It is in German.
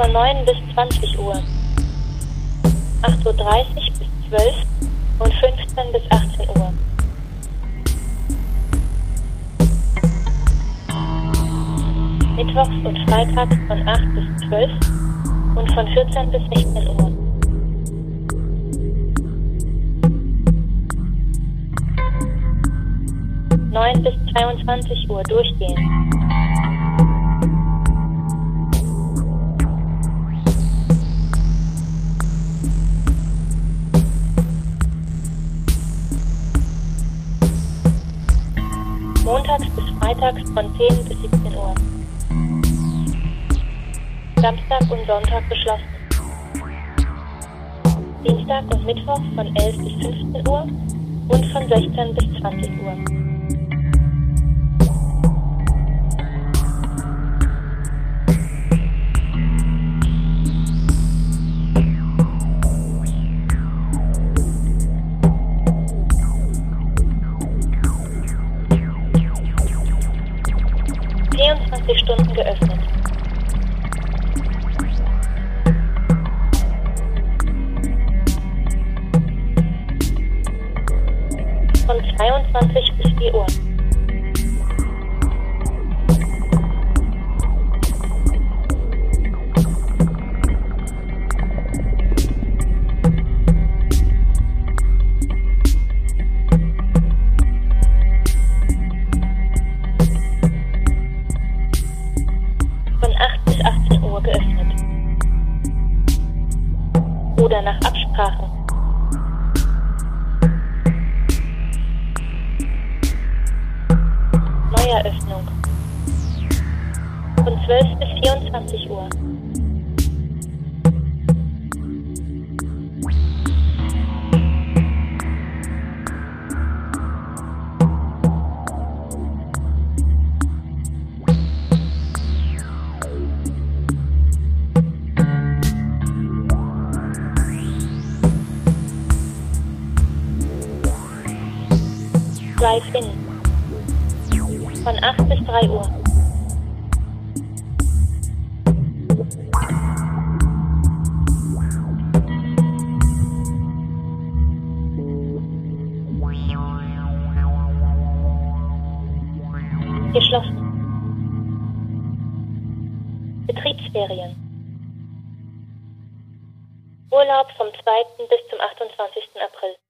Von 9 bis 20 Uhr, 8.30 Uhr bis 12 und 15 bis 18 Uhr. Mittwochs und Freitags von 8 bis 12 und von 14 bis 16 Uhr. Neun bis 22 Uhr durchgehend. Montags bis Freitags von 10 bis 17 Uhr. Samstag und Sonntag geschlossen. Dienstag und Mittwoch von 11 bis 15 Uhr und von 16 bis 20 Uhr. Vierundzwanzig Stunden geöffnet. Von 22 bis 4 Uhr. Uhr geöffnet. Oder nach Absprache. Neueröffnung. Von 12 bis 24 Uhr. Drive-In. Von 8 bis 3 Uhr. Geschlossen. Betriebsferien. Urlaub vom 2. bis zum 28. April.